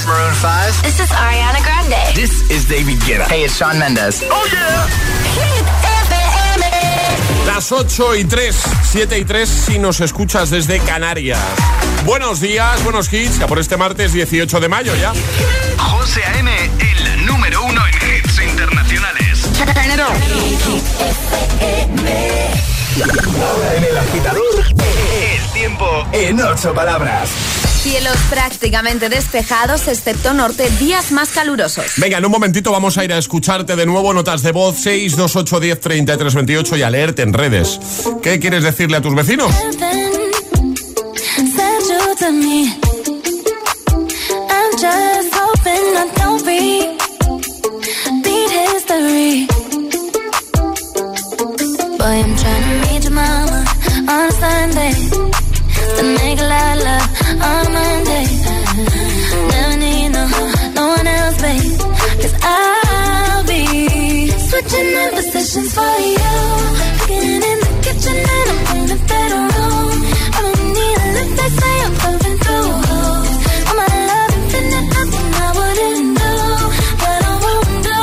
is Maroon 5. This is Ariana Grande. This is David Guetta. Hey, it's Sean Mendes. Oh yeah. Hit FM. Las 8 y 3, 7 y 3 si nos escuchas desde Canarias. Buenos días, buenos hits, ya por este martes 18 de mayo ya. José A.M., el número uno en hits internacionales. Ahora en el agitador, el tiempo en ocho palabras. Cielos prácticamente despejados, excepto norte, días más calurosos. Venga, en un momentito vamos a ir a escucharte de nuevo notas de voz 628 10 33 28 y a leerte en redes. ¿Qué quieres decirle a tus vecinos? Boy, I'm trying to meet your mama on a Sunday. On Monday. Never need no, no one else, babe. Cause I'll be switching up positions for you. Getting in the kitchen and I'm in the bedroom. I don't need a lift, they say I'm coming through. All my love infinite, nothing I wouldn't do. But I won't do.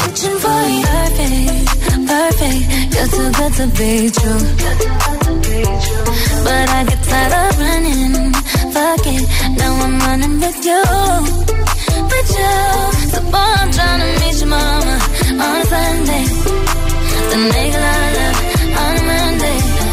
Switching for you. Perfect, perfect. You're too good to be true. But I get tired of running. Fuck now I'm running with you. With you. So boy, I'm trying to meet your mama on a Sunday. Then make a lot of love on a Monday.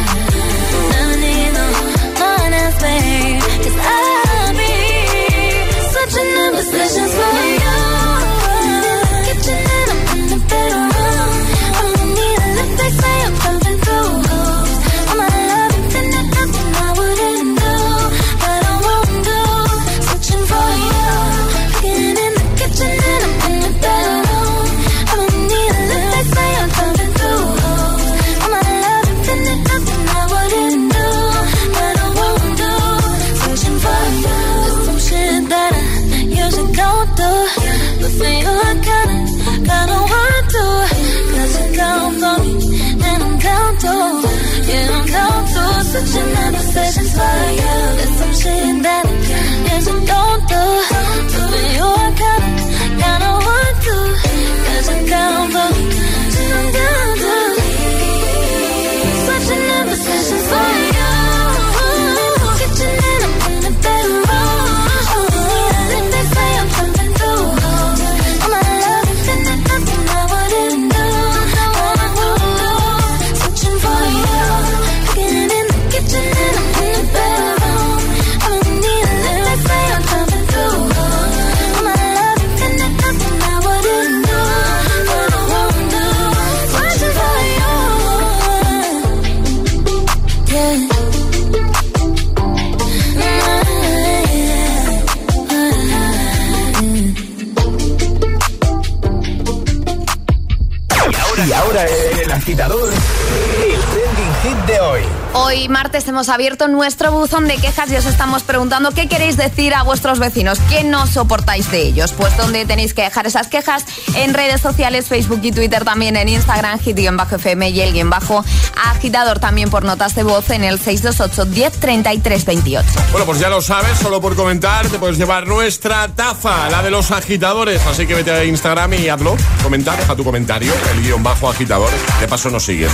Hemos abierto nuestro buzón de quejas y os estamos preguntando qué queréis decir a vuestros vecinos, qué no soportáis de ellos. Pues donde tenéis que dejar esas quejas en redes sociales, Facebook y Twitter, también en Instagram, hit-fm y el guion bajo agitador también por notas de voz en el 628 10 33 28. Bueno, pues ya lo sabes, solo por comentar te puedes llevar nuestra taza, la de los agitadores. Así que vete a Instagram y hazlo, comentar, deja tu comentario, el guion bajo agitador. De paso nos sigues.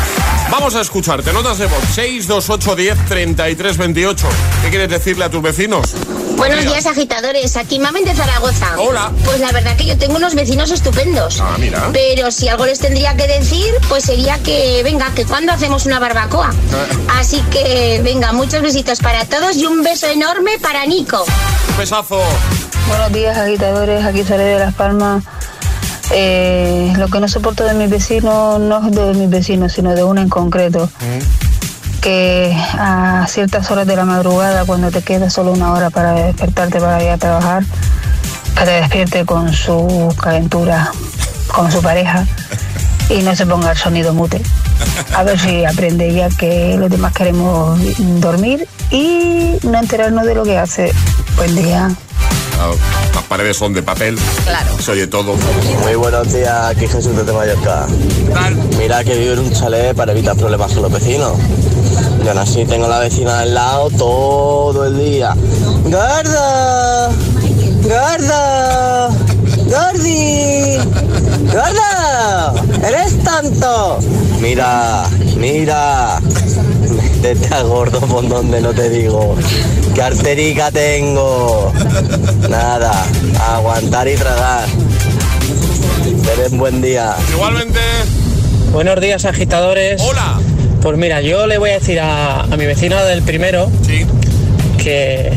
Vamos a escucharte, notas de voz 628 10 33 28. ¿Qué quieres decirle a tus vecinos? Buenos Mira. días, agitadores. Aquí Mamen de Zaragoza. Hola. Pues la verdad que yo tengo unos vecinos estupendos. Ah, mira. Pero si algo les tendría que decir, pues sería que, venga, que cuando hacemos una barbacoa. Ah. Así que, venga, muchos besitos para todos y un beso enorme para Nico. Un besazo. Buenos días, agitadores. Aquí sale de Las Palmas. Eh, lo que no soporto de mis vecinos no es de mis vecinos, sino de uno en concreto. Que a ciertas horas de la madrugada, cuando te queda solo una hora para despertarte para ir a trabajar, que te despierte con su calentura, con su pareja y no se ponga el sonido mute. A ver si aprende ya que los demás queremos dormir y no enterarnos de lo que hace. Buen día. Las paredes son de papel. Claro. Se oye todo. Muy buenos días, aquí Jesús desde Mallorca. ¿Qué tal? Mira que vivo en un chalet para evitar problemas con los vecinos. Y aún así tengo a la vecina al lado todo el día. ¡Gordo! gordo! ¡Gordi! ¡Gordo! ¡Eres tonto! Mira, mira. Métete a gordo por donde no te digo. ¡Qué arterica tengo! Nada, aguantar y tragar. Ten buen día. Igualmente. Buenos días, agitadores. Hola. Pues mira, yo le voy a decir a, a mi vecino del primero Sí. que,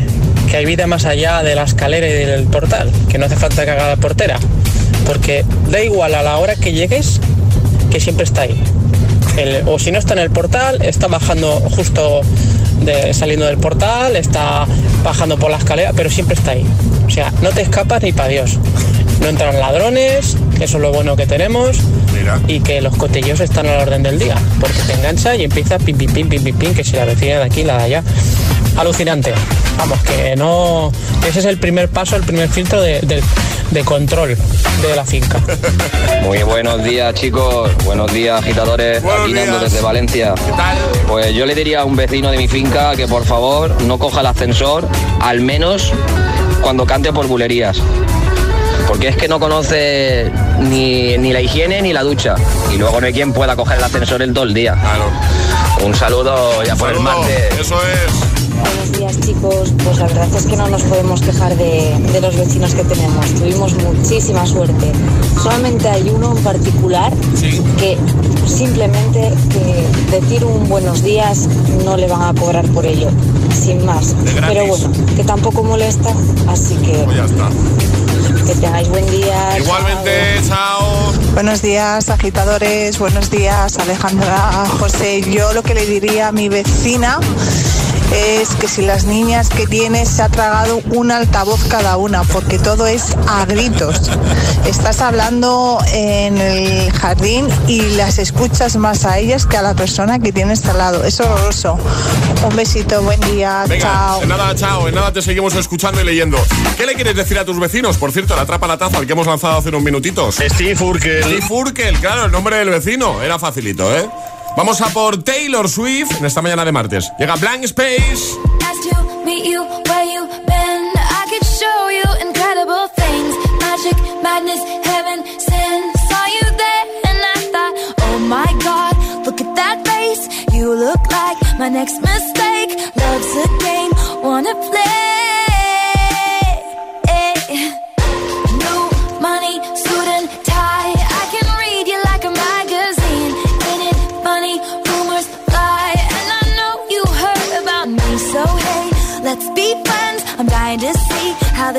que hay vida más allá de la escalera y del portal, que no hace falta que haga la portera, porque da igual a la hora que llegues, que siempre está ahí. El- o si no está en el portal, está bajando justo de- saliendo del portal, está bajando por la escalera, pero siempre está ahí. O sea, no te escapas ni para Dios. No entran ladrones, que eso es lo bueno que tenemos, Mira. y que los cotillos están a la orden del día, porque te engancha y empieza pim, pim, pim, pim, pim, pim, que si la vecina de aquí, la de allá. Alucinante. Vamos, que no. Ese es el primer paso, el primer filtro de, de- de control de la finca. Muy buenos días chicos, buenos días agitadores, Buenos aquí Nando días. desde Valencia. ¿Qué tal? Pues yo le diría a un vecino de mi finca que por favor no coja el ascensor, al menos cuando cante por bulerías. Porque es que no conoce ni, ni la higiene ni la ducha. Y luego no hay quien pueda coger el ascensor el todo el día. Claro. Un saludo ya por el martes. Eso es. Chicos, pues la verdad es que no nos podemos quejar de, de los vecinos que tenemos, tuvimos muchísima suerte. Solamente hay uno en particular Sí. que simplemente que decir un buenos días no le van a cobrar por ello, sin más. Pero bueno, que tampoco molesta, así que Pues ya está. que tengáis buen día. Igualmente, chao. Buenos días, agitadores. Buenos días, Alejandra, José. Yo lo que le diría a mi vecina es que si las niñas que tiene se ha tragado un altavoz cada una, porque todo es a gritos. Estás hablando en el jardín y las escuchas más a ellas que a la persona que tienes al lado. Es horroroso. Un besito, buen día, Venga, chao. en nada, chao. En nada te seguimos escuchando y leyendo. ¿Qué le quieres decir a tus vecinos? Por cierto, la atrapa la taza al que hemos lanzado hace unos minutitos. Steve Urkel. Steve Urkel, claro, el nombre del vecino. Era facilito, ¿eh? Vamos a por Taylor Swift en esta mañana de martes. Llega Blank Space. You look like my next mistake. Love's a game, wanna play.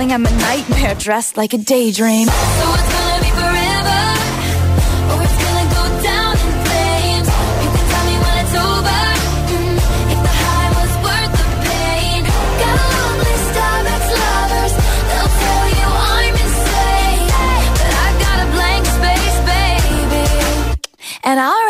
Darling, I'm a nightmare dressed like a daydream. So it's gonna be forever, or it's gonna go down in flames. You can tell me when it's over. mm, if the high was worth the pain. Got a long list of ex-lovers. They'll tell you I'm insane, but I've got a blank space, baby and I'll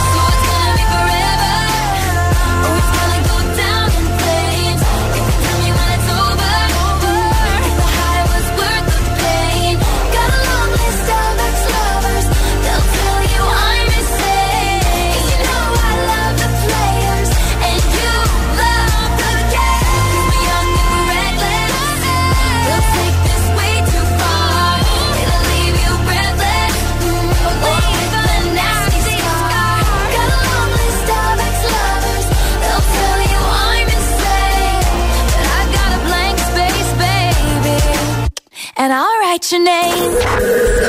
And I'll write your name.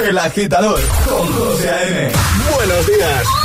El agitador con José A.M. Buenos días.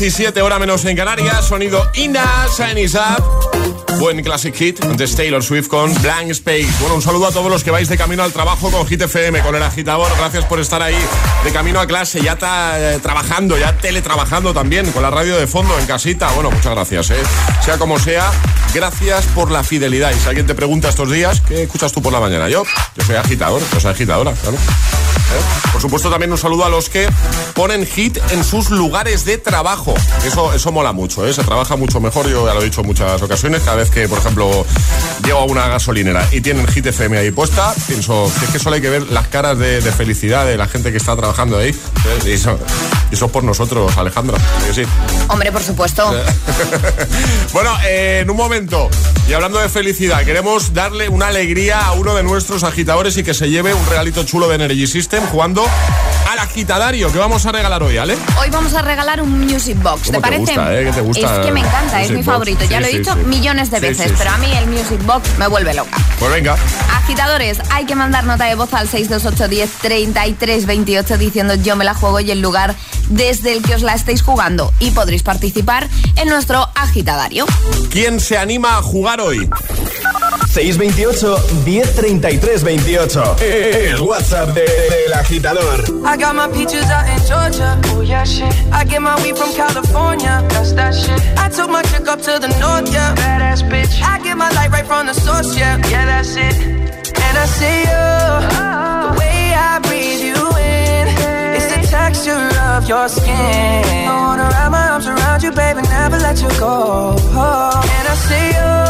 8.17 hora menos en Canarias. Sonido Ina, Shiny Up. Buen classic hit. Antes Taylor Swift con Blank Space. Bueno, un saludo a todos los que vais de camino al trabajo con Hit FM, con el agitador. Gracias por estar ahí de camino a clase. Ya está eh, trabajando, ya teletrabajando también, con la radio de fondo en casita. Bueno, muchas gracias, ¿eh? Sea como sea, gracias por la fidelidad. Y si alguien te pregunta estos días, ¿qué escuchas tú por la mañana? Yo, yo soy agitador, yo soy agitadora. ¿Eh? Por supuesto, también un saludo a los que ponen hit en sus lugares de trabajo. Eso, eso mola mucho, ¿eh? se trabaja mucho mejor. Yo ya lo he dicho en muchas ocasiones. Cada vez que, por ejemplo, llego a una gasolinera y tienen hit FM ahí puesta, pienso que es que solo hay que ver las caras de, de felicidad de la gente que está trabajando ahí. Y eso, por nosotros, Alejandra. Hombre, por supuesto. Bueno, eh, en un momento, y hablando de felicidad, queremos darle una alegría a uno de nuestros agitadores y que se lleve un regalito chulo de Energy System jugando al agitadario que vamos a regalar hoy, ¿vale? Hoy vamos a regalar un Music Box, ¿te ¿Cómo te parece? gusta, eh? ¿Qué te gusta es que me encanta, es mi Box? favorito. ya lo he sí, dicho sí. millones de veces, pero a mí el Music Box me vuelve loca. Pues venga. Agitadores, hay que mandar nota de voz al 628 10 33 28 diciendo yo me la juego y el lugar desde el que os la estéis jugando y podréis participar en nuestro agitadario. ¿Quién se anima a jugar hoy? 628 1033 28. El WhatsApp de- del agitador. I got my peaches out in Georgia. Oh yeah, shit. I get my weed from California. That's that shit. I took my chick up to the north, yeah. Badass bitch. I get my light right from the source, yeah. Yeah, that's it. And I see you. The way I breathe you in. It's the texture of your skin. I wanna wrap my arms around you, baby, never let you go. And I see you.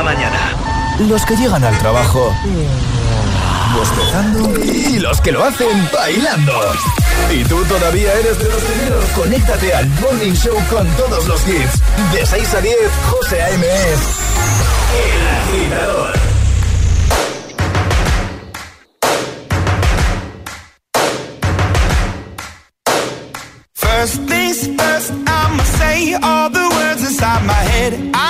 La mañana. Los que llegan al trabajo bostezando y los que lo hacen bailando. Y tú todavía eres de los primeros. Conéctate al Morning Show con todos los hits. De 6 a 10, José A.M. El agitador. First things first, I'ma say all the words inside my head.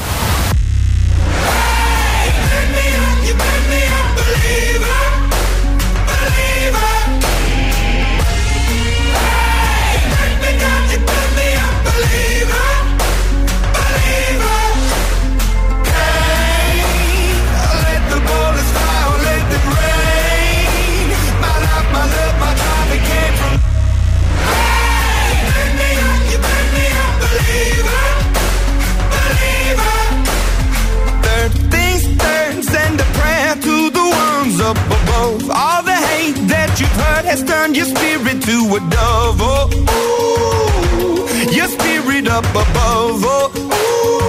That you've heard has turned your spirit to a dove. Oh, ooh, your spirit up above. Oh, ooh.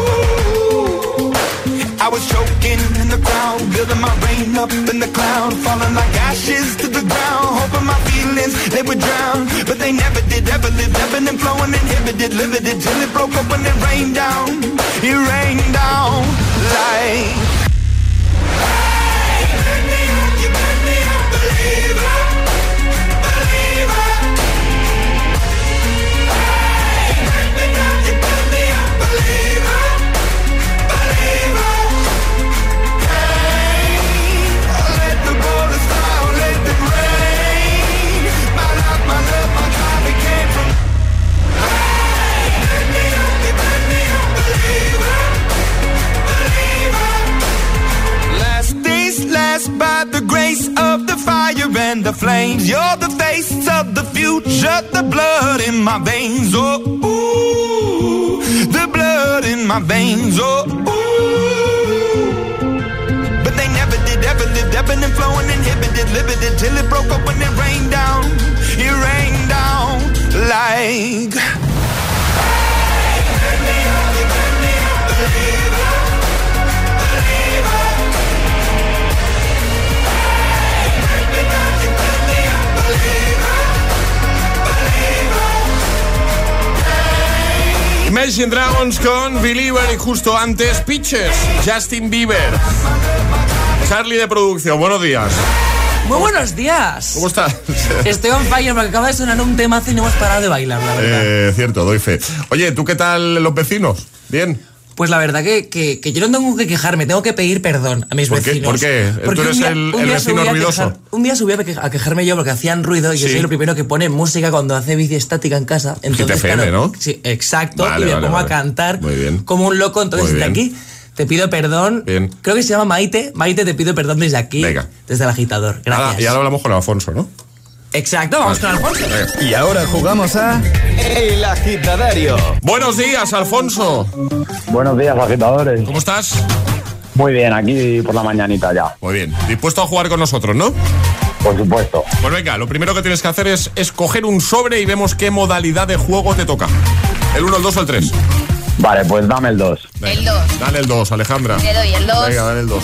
I was choking in the crowd, building my rain up in the cloud, falling like ashes to the ground. Hoping my feelings they would drown, but they never did. Ever lived, ebbing and flowing, inhibited, limited till it broke up when it rained down. It rained down like. Fire and the flames. You're the face of the future, the blood in my veins. Oh, ooh, the blood in my veins. Oh, ooh. But they never did, ever lived, ebbing and flowing, inhibited, limited till it broke up when it rained down. It rained down like. Imagine Dragons con Believer y justo antes Pitches, Justin Bieber. Charlie de producción, buenos días. Muy buenos días. ¿Cómo estás? Estoy on fire porque acaba de sonar un temazo y no hemos parado de bailar, la verdad. Eh, cierto, doy fe. Oye, ¿tú qué tal los vecinos? ¿Bien? Pues la verdad que, que- que yo no tengo que quejarme, tengo que pedir perdón a mis vecinos. ¿Por qué? ¿Tú Porque eres un día- el- vecino subí a ruidoso? quejar- un día subí a, a quejarme yo porque hacían ruido y yo soy el primero que pone música cuando hace bici estática en casa. Entonces, FM, claro, ¿no? Sí, exacto. Vale, y me vale, pongo vale. a cantar Muy bien. como un loco. Entonces, desde aquí te pido perdón. Bien. Creo que se llama Maite. Maite, te pido perdón desde aquí. Venga. Desde el agitador. Gracias. Y ahora hablamos con Alfonso, ¿no? Exacto, vamos con Alfonso. Y ahora jugamos a El Agitadario. Buenos días, Alfonso. Buenos días, agitadores. ¿Cómo estás? Muy bien, aquí por la mañanita ya. Muy bien. Dispuesto a jugar con nosotros, ¿no? Por supuesto. Pues venga, lo primero que tienes que hacer es escoger un sobre y vemos qué modalidad de juego te toca. ¿El 1, el 2 o el 3? Vale, pues dame el 2. El 2. Dale el 2, Alejandra. Le doy el dos. Venga, dale el 2.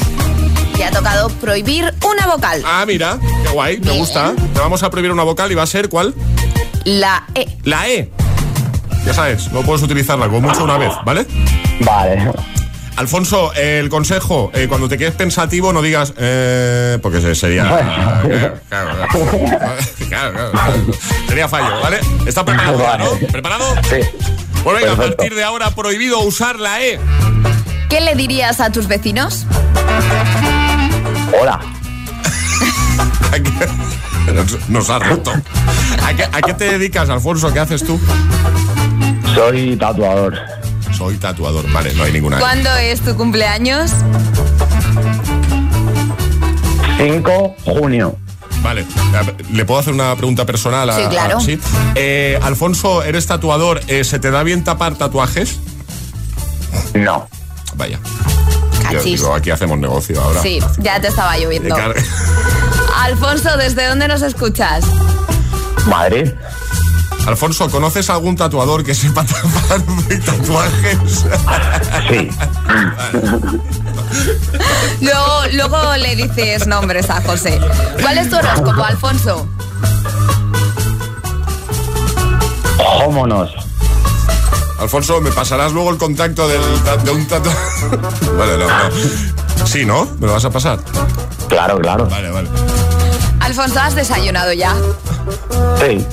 Te ha tocado prohibir una vocal. Ah, mira, qué guay, me gusta. Te vamos a prohibir una vocal y va a ser ¿cuál? La E. La E. Ya sabes, no puedes utilizarla como mucho una vez, ¿vale? Vale. Alfonso, eh, el consejo, eh, cuando te quedes pensativo no digas, eh, porque se- sería... Claro, claro, claro. Claro, claro, claro. Sería fallo, ¿vale? ¿Estás preparado. ¿Preparado? Sí. Pues venga, a partir de ahora prohibido usar la E. ¿Qué le dirías a tus vecinos? Hola. ¿A qué- Nos, nos ha roto. ¿A qué, a qué te dedicas, Alfonso? ¿Qué haces tú? Soy tatuador. Soy tatuador. Vale, no hay ninguna. ¿Cuándo es tu cumpleaños? 5 junio. Vale, ¿le puedo hacer una pregunta personal? a- Sí, claro. a- sí. Eh, Alfonso, eres tatuador. eh, ¿Se te da bien tapar tatuajes? No. Vaya. Yo Cachis. digo, aquí hacemos negocio ahora. Sí, ya te estaba lloviendo. Car- Alfonso, ¿desde dónde nos escuchas? Madrid. Alfonso, ¿conoces algún tatuador que sepa tapar tatuajes? Sí. Luego, luego le dices nombres a José. ¿Cuál es tu horóscopo, Alfonso? Vámonos. Alfonso, ¿me pasarás luego el contacto del, de un tatuador? Vale, no, no. Sí, ¿no? ¿Me lo vas a pasar? Claro, claro. Vale, vale. Alfonso, ¿has desayunado ya? Sí.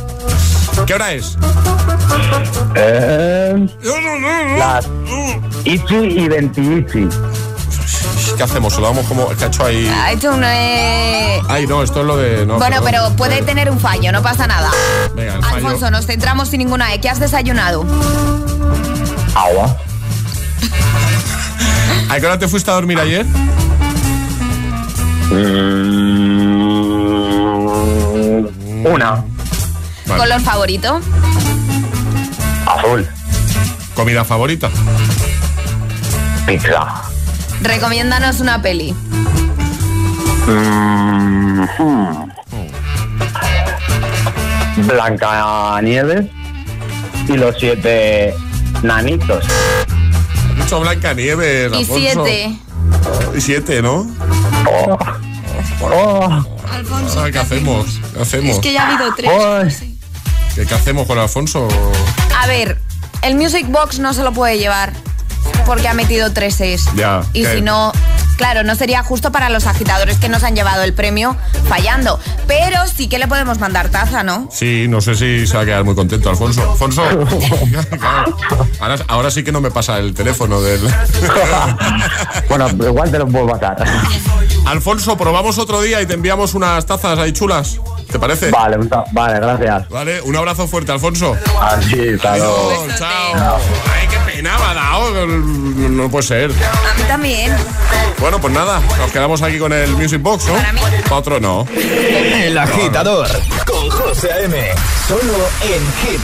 ¿Qué hora es? Eh, las Ichi y Ventiichi. ¿Qué hacemos? ¿Se lo damos como el cacho ahí? Ha hecho un... eh, Ay, no, esto es lo de... no, bueno, perdón. pero puede tener un fallo, no pasa nada. Venga, el fallo. Alfonso, nos centramos sin ninguna E. ¿Qué has desayunado? Agua. ¿A qué hora te fuiste a dormir ayer? Mm, una. Vale. ¿Color favorito? Azul. ¿Comida favorita? Pizza. Recomiéndanos una peli. Mm, hmm. Blanca Nieves. y los siete nanitos. Mucho Blancanieves, Y Alfonso. siete. Y siete, ¿no? Oh, oh, Alfonso. Ah, ¿Qué hacemos? ¿Qué hacemos? Es que ya ha habido tres. Ay. ¿Qué, qué hacemos con Alfonso? A ver, el Music Box no se lo puede llevar porque ha metido tres es. Ya, Y ¿qué? si no, claro, no sería justo para los agitadores que nos han llevado el premio fallando. Pero sí que le podemos mandar taza, ¿no? Sí, no sé si se va a quedar muy contento Alfonso. Alfonso, claro. ahora, ahora sí que no me pasa el teléfono del... bueno, igual te lo puedo pasar. Alfonso, probamos otro día y te enviamos unas tazas ahí chulas. ¿Te parece? Vale, vale, gracias. Vale, un abrazo fuerte, Alfonso. Así, hasta luego. Adiós, chao. Pena me ha dado. No, no puede ser. A mí también. Bueno, pues nada, nos quedamos aquí con el Music Box, ¿no? Para otro no. El agitador con José A.M. Solo en Hit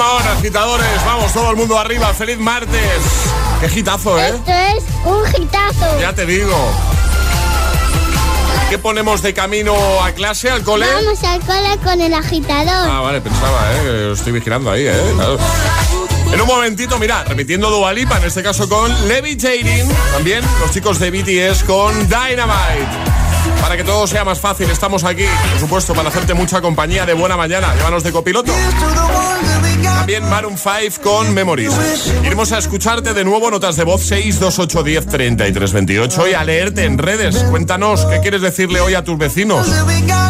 On, agitadores. Vamos, todo el mundo arriba. ¡Feliz martes! ¡Qué gitazo, eh! Esto es un hitazo. Ya te digo. ¿Qué ponemos de camino a clase, al cole? Vamos al cole con el agitador. Ah, vale, pensaba, ¿eh? estoy vigilando ahí, ¿eh? Claro. En un momentito, mira, repitiendo Dualipa, en este caso con Levitating. También los chicos de BTS con Dynamite. Para que todo sea más fácil, estamos aquí, por supuesto, para hacerte mucha compañía de buena mañana. Llévanos de copiloto. También Maroon 5 con Memories. Iremos a escucharte de nuevo, notas de voz 62810 3328 y a leerte en redes. Cuéntanos qué quieres decirle hoy a tus vecinos.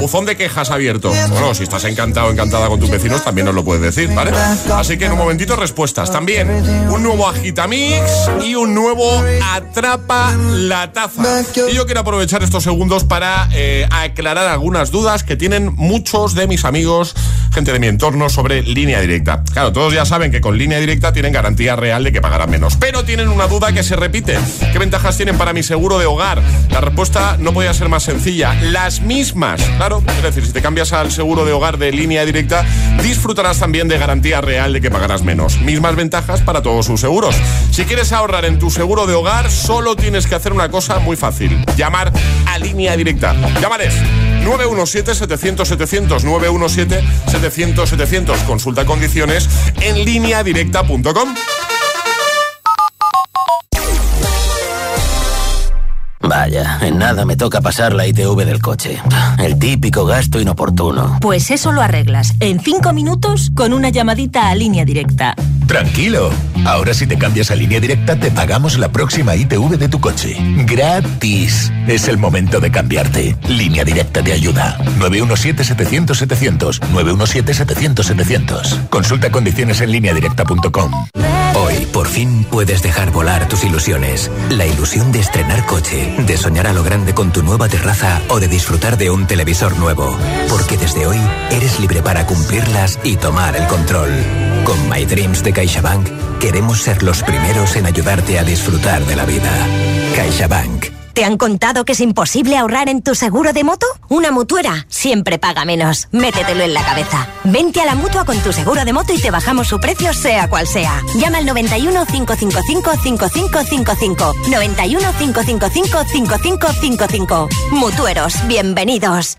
Buzón de quejas abierto. Bueno, si estás encantado o encantada con tus vecinos, también nos lo puedes decir, ¿vale? Así que en un momentito respuestas. También un nuevo Agitamix y un nuevo Atrapa la Taza. Y yo quiero aprovechar estos segundos para eh, aclarar algunas dudas que tienen muchos de mis amigos gente de mi entorno sobre línea directa. Claro, todos ya saben que con línea directa tienen garantía real de que pagarán menos, pero tienen una duda que se repite. ¿Qué ventajas tienen para mi seguro de hogar? La respuesta no podía ser más sencilla. Las mismas. Claro, es decir, si te cambias al seguro de hogar de línea directa, disfrutarás también de garantía real de que pagarás menos. Mismas ventajas para todos sus seguros. Si quieres ahorrar en tu seguro de hogar, solo tienes que hacer una cosa muy fácil. Llamar a línea directa. Llámales 917-700-700, 917-700-700. Consulta condiciones en lineadirecta.com. Vaya, en nada me toca pasar la ITV del coche. El típico gasto inoportuno. Pues eso lo arreglas en cinco minutos con una llamadita a línea directa. Tranquilo. Ahora si te cambias a línea directa te pagamos la próxima ITV de tu coche. Gratis. Es el momento de cambiarte. Línea directa te ayuda. 917-700-700. 917-700-700. Consulta condiciones en lineadirecta.com. Hoy, por fin, puedes dejar volar tus ilusiones. La ilusión de estrenar coche, de soñar a lo grande con tu nueva terraza o de disfrutar de un televisor nuevo. Porque desde hoy eres libre para cumplirlas y tomar el control. Con My Dreams de CaixaBank queremos ser los primeros en ayudarte a disfrutar de la vida. CaixaBank. ¿Te han contado que es imposible ahorrar en tu seguro de moto? Una mutuera siempre paga menos. Métetelo en la cabeza. Vente a la mutua con tu seguro de moto y te bajamos su precio, sea cual sea. Llama al 91 555 5555. 91 555 5555. Mutueros, bienvenidos.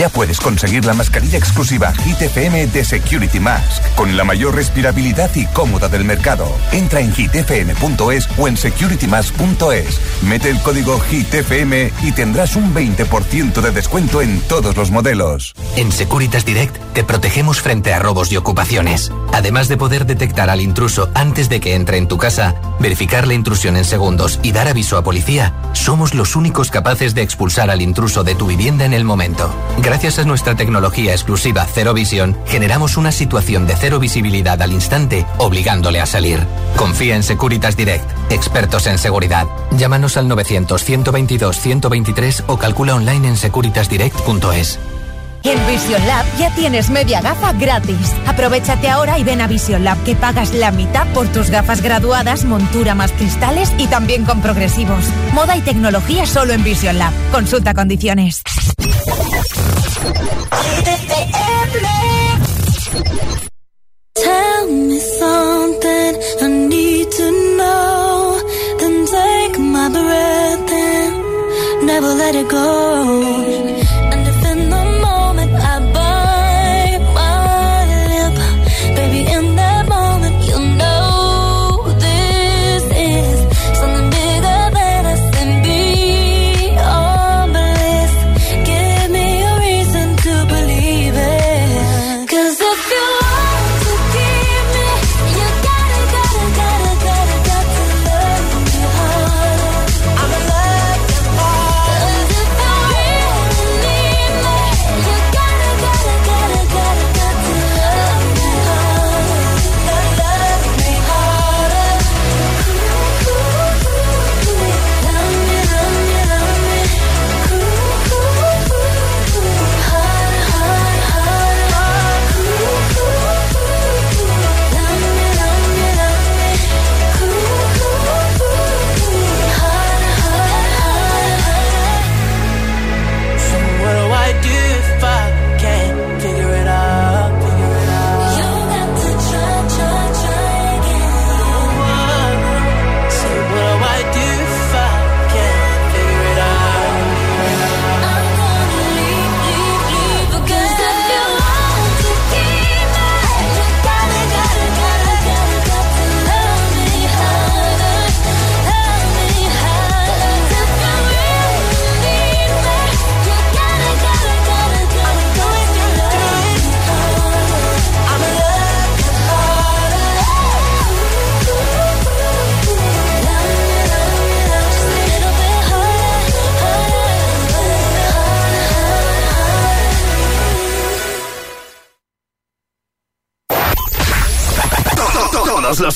Ya puedes conseguir la mascarilla exclusiva Hit FM de Security Mask, con la mayor respirabilidad y cómoda del mercado. Entra en hitfm.es o en securitymask.es. Mete el código HITFM y tendrás un 20% de descuento en todos los modelos. En Securitas Direct te protegemos frente a robos y ocupaciones. Además de poder detectar al intruso antes de que entre en tu casa, verificar la intrusión en segundos y dar aviso a policía, somos los únicos capaces de expulsar al intruso de tu vivienda en el momento. A nuestra tecnología exclusiva Cero Visión, generamos una situación de cero visibilidad al instante, obligándole a salir. Confía en Securitas Direct, expertos en seguridad. Llámanos al 900-122-123 o calcula online en securitasdirect.es. En Vision Lab ya tienes media gafa gratis. Aprovechate ahora y ven a Vision Lab que pagas la mitad por tus gafas graduadas, montura más cristales y también con progresivos. Moda y tecnología solo en Vision Lab. Consulta condiciones.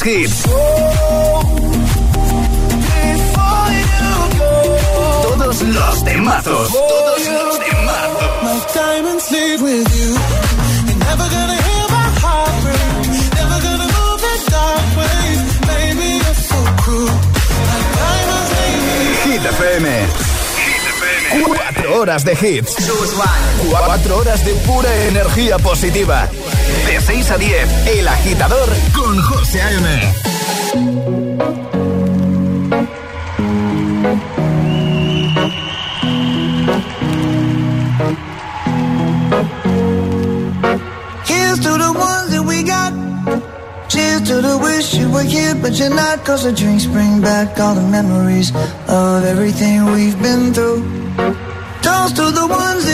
Todos los hits. Todos los temazos. Todos los Hit FM. Cuatro horas de hits. Cuatro horas de pura energía positiva. De 6 a 10, El Agitador con José A.M. Here's to the ones that we got. Cheers to the wish you were here, but you're not. Cause the drinks bring back all the memories of everything we've been through. Toast to the ones. Toast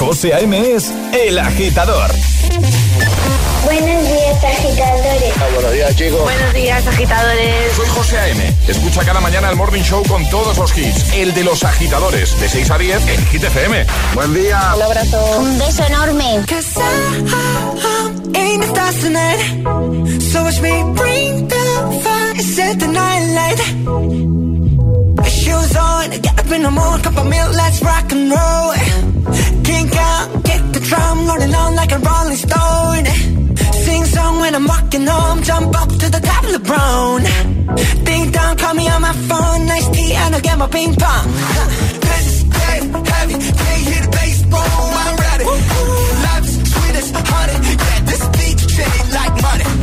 José A.M. es El Agitador. Buenos días, agitadores. buenos días, chicos. Buenos días, agitadores. Soy José A.M. Escucha cada mañana el Morning Show con todos los hits. El de los agitadores, de 6 a 10 en Hit FM. Buen día. Un abrazo. Un beso enorme. ain't the stars tonight. So watch me bring the fire, set the night light. Shoes on, get up in the morning, cup of milk, let's rock and roll. Kink out, kick the drum, rolling on like a rolling stone. Sing song when I'm walking home, jump up to the top of the brown. Ding dong, call me on my phone, nice tea, and I'll get my ping pong. This is dead heavy, can't hear the bass, boom, I'm ready. Life's sweet as honey, yeah, this beat chain like money.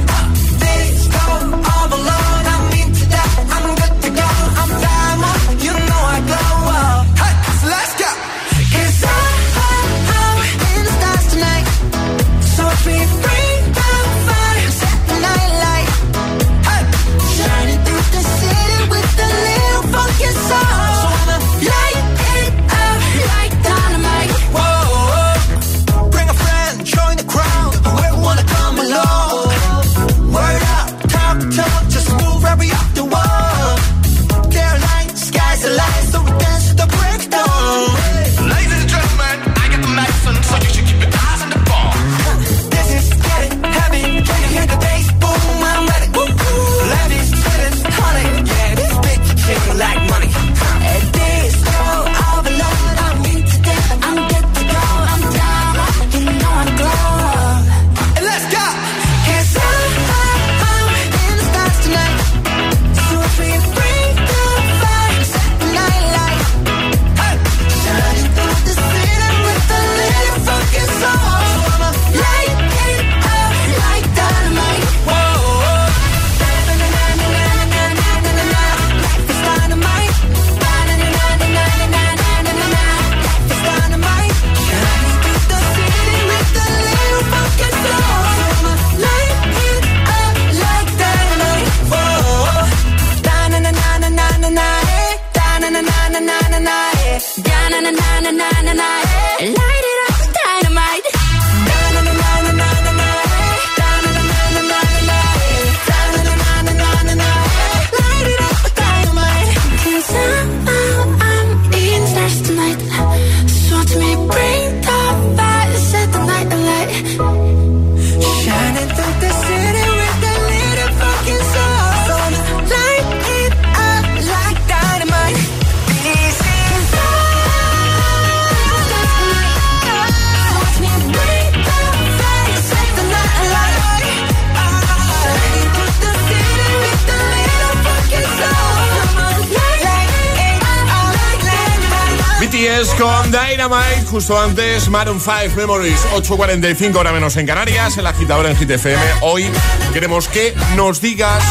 Justo antes Maroon 5 Memories, 8.45 hora menos en Canarias, el agitador en GTFM. Hoy queremos que nos digas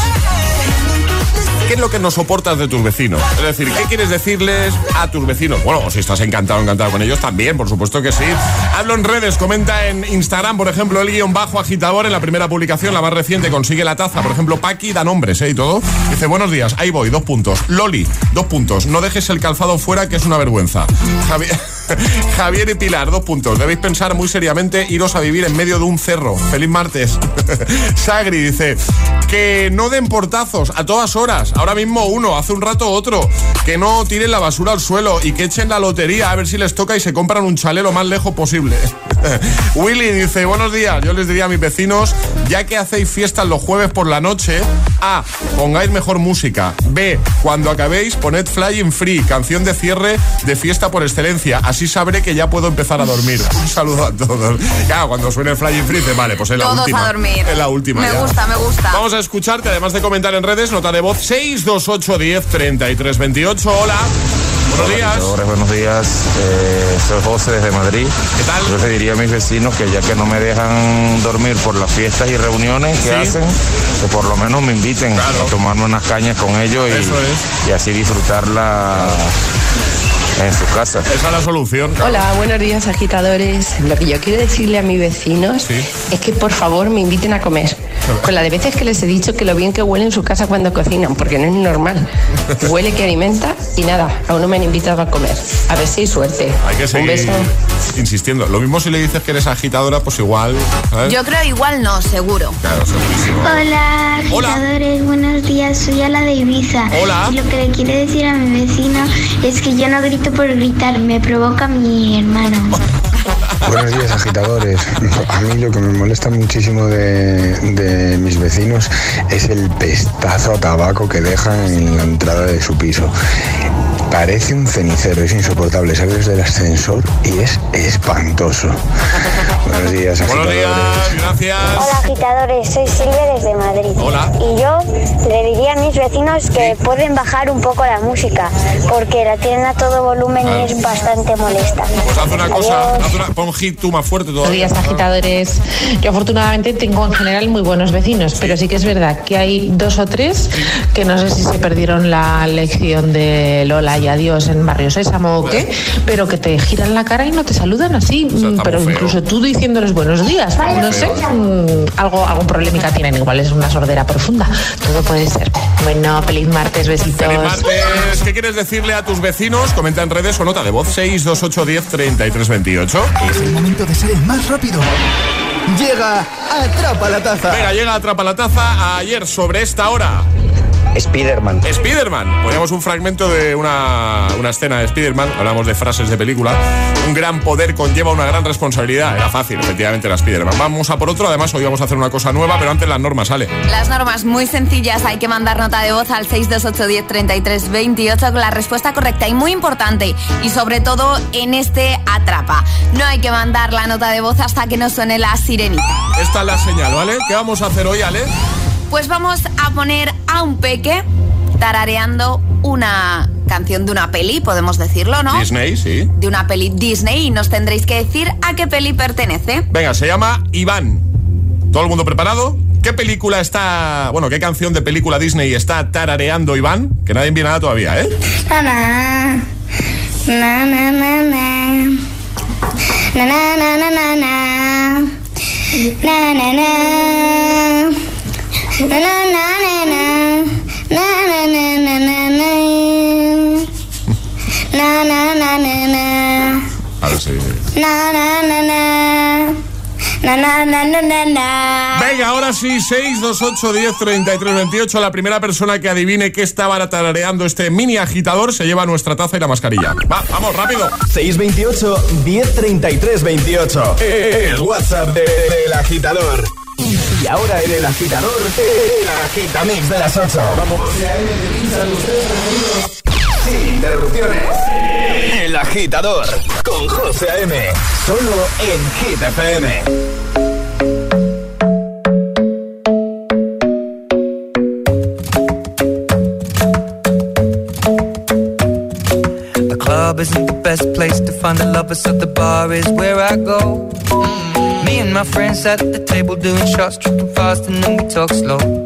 ¿Qué es lo que no soportas de tus vecinos? Es decir, ¿qué quieres decirles a tus vecinos? Bueno, si estás encantado, encantado con ellos, también, por supuesto que sí. Hablo en redes, comenta en Instagram, por ejemplo, el guion bajo agitador en la primera publicación, la más reciente, consigue la taza. Por ejemplo, Paqui da nombres, ¿eh? Y todo. Dice, buenos días, ahí voy, dos puntos. Loli, dos puntos. No dejes el calzado fuera, que es una vergüenza. Javier... Javier y Pilar, dos puntos. Debéis pensar muy seriamente iros a vivir en medio de un cerro. Feliz martes. Sagri dice que no den portazos a todas horas. Ahora mismo uno, hace un rato otro. Que no tiren la basura al suelo y que echen la lotería a ver si les toca y se compran un chalet lo más lejos posible. Willy dice, buenos días. Yo les diría a mis vecinos, ya que hacéis fiestas los jueves por la noche, A, pongáis mejor música. B, cuando acabéis, poned Flying Free, canción de cierre de fiesta por excelencia. Así sabré que ya puedo empezar a dormir. Un saludo a todos. Claro, cuando suene el Flying Free, vale, pues es la Todos última. a dormir. Es la última. Me ya. gusta, me gusta. Vamos a escucharte, además de comentar en redes, nota de voz 628 10 33 28. Hola. Buenos días. Buenos días. Eh, soy José desde Madrid. ¿Qué tal? Yo le diría a mis vecinos que ya que no me dejan dormir por las fiestas y reuniones que Sí. hacen, que por lo menos me inviten a tomarme unas cañas con ellos y, y así disfrutarla en su casa. Esa es la solución. Hola, buenos días agitadores. Lo que yo quiero decirle a mis vecinos es que por favor me inviten a comer. Con la de veces que les he dicho que lo bien que huele en su casa cuando cocinan, porque no es normal. Huele que alimenta y nada, aún no me han invitado a comer. A ver si hay suerte. Hay que Un seguir beso. insistiendo. Lo mismo si le dices que eres agitadora, pues igual. ¿sabes? Yo creo igual no, seguro. Claro, segurísimo. Hola, agitadores, buenos días, soy Ala de Ibiza. Hola. Y lo que le quiero decir a mi vecino es que yo no grito por gritar, me provoca mi hermano. Buenos días, agitadores. A mí lo que me molesta muchísimo de, de mis vecinos es el pestazo a tabaco que dejan en la entrada de su piso. Parece un cenicero, es insoportable. Sales del ascensor y es espantoso. Buenos días, Buenos agitadores. días, gracias. Hola agitadores, soy Silvia desde Madrid. Hola. Y yo le vecinos que pueden bajar un poco la música, porque la tienen a todo volumen y es bastante molesta. Pues haz una cosa, haz una- pon hit tú más fuerte Buenos todavía. días, agitadores. Yo afortunadamente tengo en general muy buenos vecinos, pero sí que es verdad que hay dos o tres que no sé si se perdieron la lección de Lola y Adiós en Barrio Sésamo o qué, pero que te giran la cara y no te saludan así, mm, pero feo. incluso tú diciéndoles buenos días. No sé, mm, algo, algún problema tienen, igual es una sordera profunda. Todo puede ser. Bueno, feliz martes, besitos. Feliz martes. ¿Qué quieres decirle a tus vecinos? Comenta en redes o nota de voz 628 10 33 28. Es el momento de ser el más rápido. Llega Atrapa la Taza. Venga, llega Atrapa la Taza ayer sobre esta hora. Spiderman. Spiderman. Poníamos un fragmento de una, una escena de Spiderman. Hablamos de frases de película. Un gran poder conlleva una gran responsabilidad. Era fácil, efectivamente, era Spiderman. Vamos a por otro. Además, hoy vamos a hacer una cosa nueva, pero antes las normas sale. Las normas muy sencillas, hay que mandar nota de voz al 628103328 con la respuesta correcta y muy importante y sobre todo en este atrapa. No hay que mandar la nota de voz hasta que nos suene la sirenita. Esta es la señal, ¿vale? ¿Qué vamos a hacer hoy, Ale? Pues vamos a poner a un peque tarareando una canción de una peli, podemos decirlo, ¿no? Disney, sí. De una peli Disney y nos tendréis que decir a qué peli pertenece. Venga, se llama Iván. ¿Todo el mundo preparado? ¿Qué película está, bueno, qué canción de película Disney está tarareando Iván? Que nadie envía nada todavía, ¿eh? Ahora sí. Venga, ahora sí, 628 10 La primera persona que adivine qué estaba tarareando este mini agitador se lleva nuestra taza y la mascarilla. Va, vamos, rápido. 628 10 33 WhatsApp del agitador. Y ahora en el agitador, el agitamix de las 8. Vamos. Sin interrupciones. El agitador con José A.M. Solo en Hit. The club isn't the best place to find the lovers, so the bar is where I go. My friends at the table doing shots, tripping fast, and then we talk slow.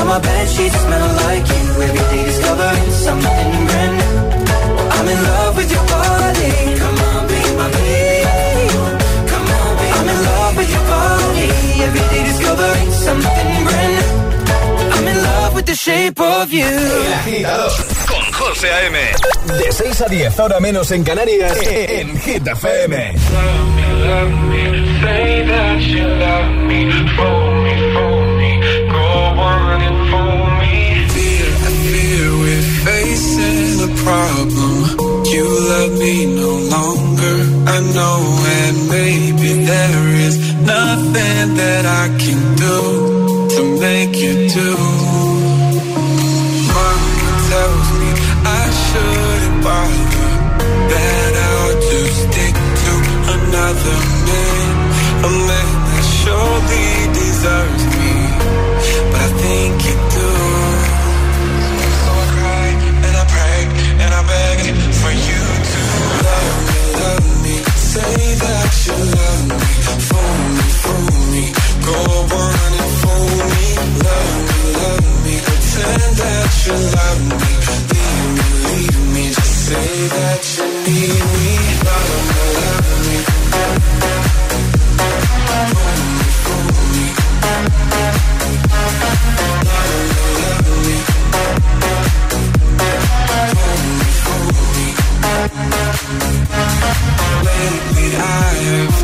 Now my bed sheets smell like you. Every day discovering something brand new. I'm in love with your body. Come on, be my baby. Come on, be I'm in love with your body. Every day discovering something brand new. I'm in love with the shape of you. Con José A.M. De 6 a 10, ahora menos en Canarias, en Hit FM. Love me, say that you love me, fool me, fool fool me. Fear, I fear we're facing a problem. You love me no longer, I know, and maybe there is nothing that I can do to make you do. Tells me I shouldn't bother, stick to another man, a man that surely deserves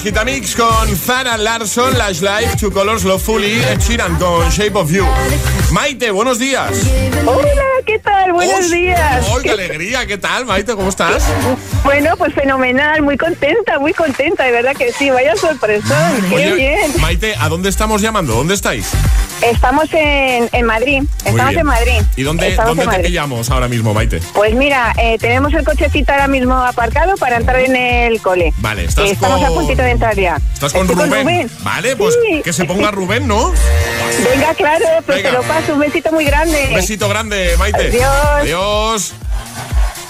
Agitamix con Zara Larson, Lash Life, Two Colors, Lovefully, Ed Sheeran con Shape of You. Maite, buenos días. Hola, ¿qué tal? Buenos días. ¡Oh, qué alegría! ¿Qué tal, Maite? ¿Cómo estás? Bueno, pues fenomenal, muy contenta, muy contenta, de verdad que sí, vaya sorpresón, qué bien. Maite, ¿a dónde estamos llamando? ¿Dónde estáis? Estamos en, en Madrid, estamos en Madrid. ¿Y dónde, dónde te pillamos ahora mismo, Maite? Pues mira, eh, tenemos el cochecito ahora mismo aparcado para entrar en el cole. Vale, estás Eh, Estamos con... a puntito de entrar ya. ¿Estás con Rubén? Vale, pues Sí. que se ponga Rubén, ¿no? Venga, claro, pues Venga. te lo paso, un besito muy grande. Un besito grande, Maite. Adiós. Adiós.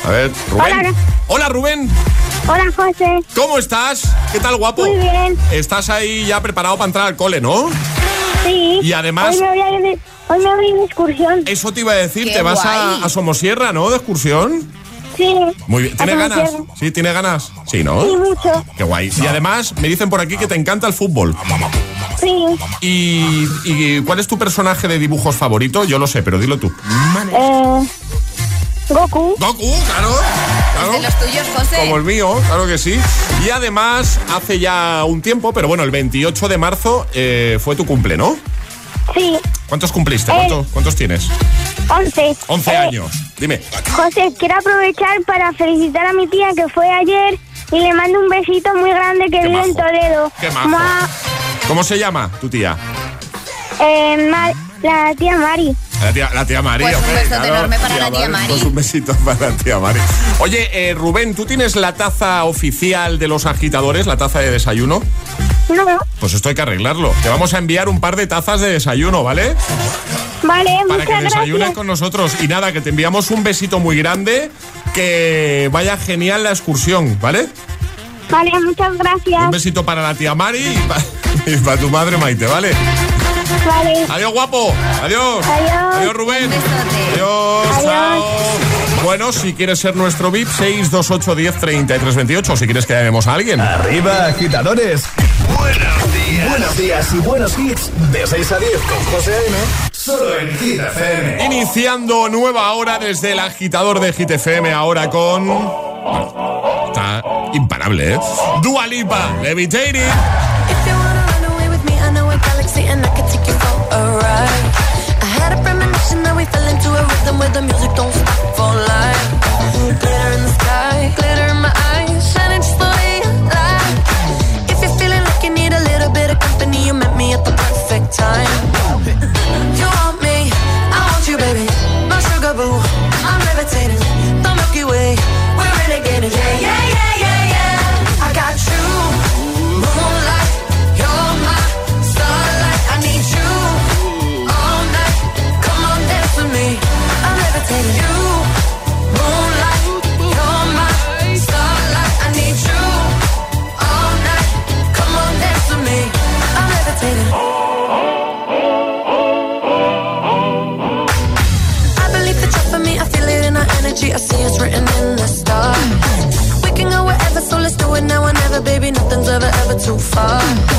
A ver, Rubén. Hola. Hola, Rubén. Hola, José. ¿Cómo estás? ¿Qué tal, guapo? Muy bien. Estás ahí ya preparado para entrar al cole, ¿no? Sí. Y además- Hoy me voy a ir de, hoy me voy a ir de excursión. Eso te iba a decir, Qué te vas a, Somosierra, ¿no? De excursión. Sí. Muy bien. A ¿Tienes ganas? Somosierra. Sí, ¿tienes ganas? Sí, ¿no? Sí, mucho. Qué guay. Y además me dicen por aquí que te encanta el fútbol. Sí. ¿Y, y cuál es tu personaje de dibujos favorito? Yo lo sé, pero dilo tú. Eh, Goku. Goku, claro. Claro. De los tuyos, José. Como el mío, claro que sí. Y además, hace ya un tiempo, pero bueno, el 28 de marzo eh, fue tu cumple, ¿no? Sí. ¿Cuántos cumpliste? Eh. ¿Cuánto- ¿Cuántos tienes? 11. 11 Eh, años. Dime. José, quiero aprovechar para felicitar a mi tía que fue ayer y le mando un besito muy grande que vive en Toledo. Qué majo. Ma- ¿Cómo se llama tu tía? eh, Ma- la tía Mari. La tía, la tía María. Pues un enorme para la tía Mari. Pues un besito para la tía Mari. Oye, eh, Rubén, ¿tú tienes la taza oficial de los agitadores, la taza de desayuno? No. Pues esto hay que arreglarlo. Te vamos a enviar un par de tazas de desayuno, ¿vale? Vale, Para que desayunes gracias. con nosotros. Y nada, que te enviamos un besito muy grande. Que vaya genial la excursión, ¿vale? Vale, muchas gracias. Un besito para la tía Mari y para tu madre Maite, ¿vale? Vale. Adiós, guapo. Adiós. Adiós. Adiós, Rubén. Adiós. Chao. Bueno, si quieres ser nuestro VIP, 628 10 33 28. O si quieres que llamemos a alguien. Arriba, agitadores. Buenos días. Buenos días y buenos hits. De 6 a 10 con José A.M. Solo en Hit FM. Iniciando nueva hora desde el agitador de Hit FM, ahora con. Está imparable, ¿eh? Dua Lipa, Levitating. And I can take you for a ride. I had a premonition that we fell into a rhythm where the music don't stop for life. Glitter in the sky, glitter in my eyes, shining just the way. If you're feeling like you need a little bit of company, you met me at the perfect time. heart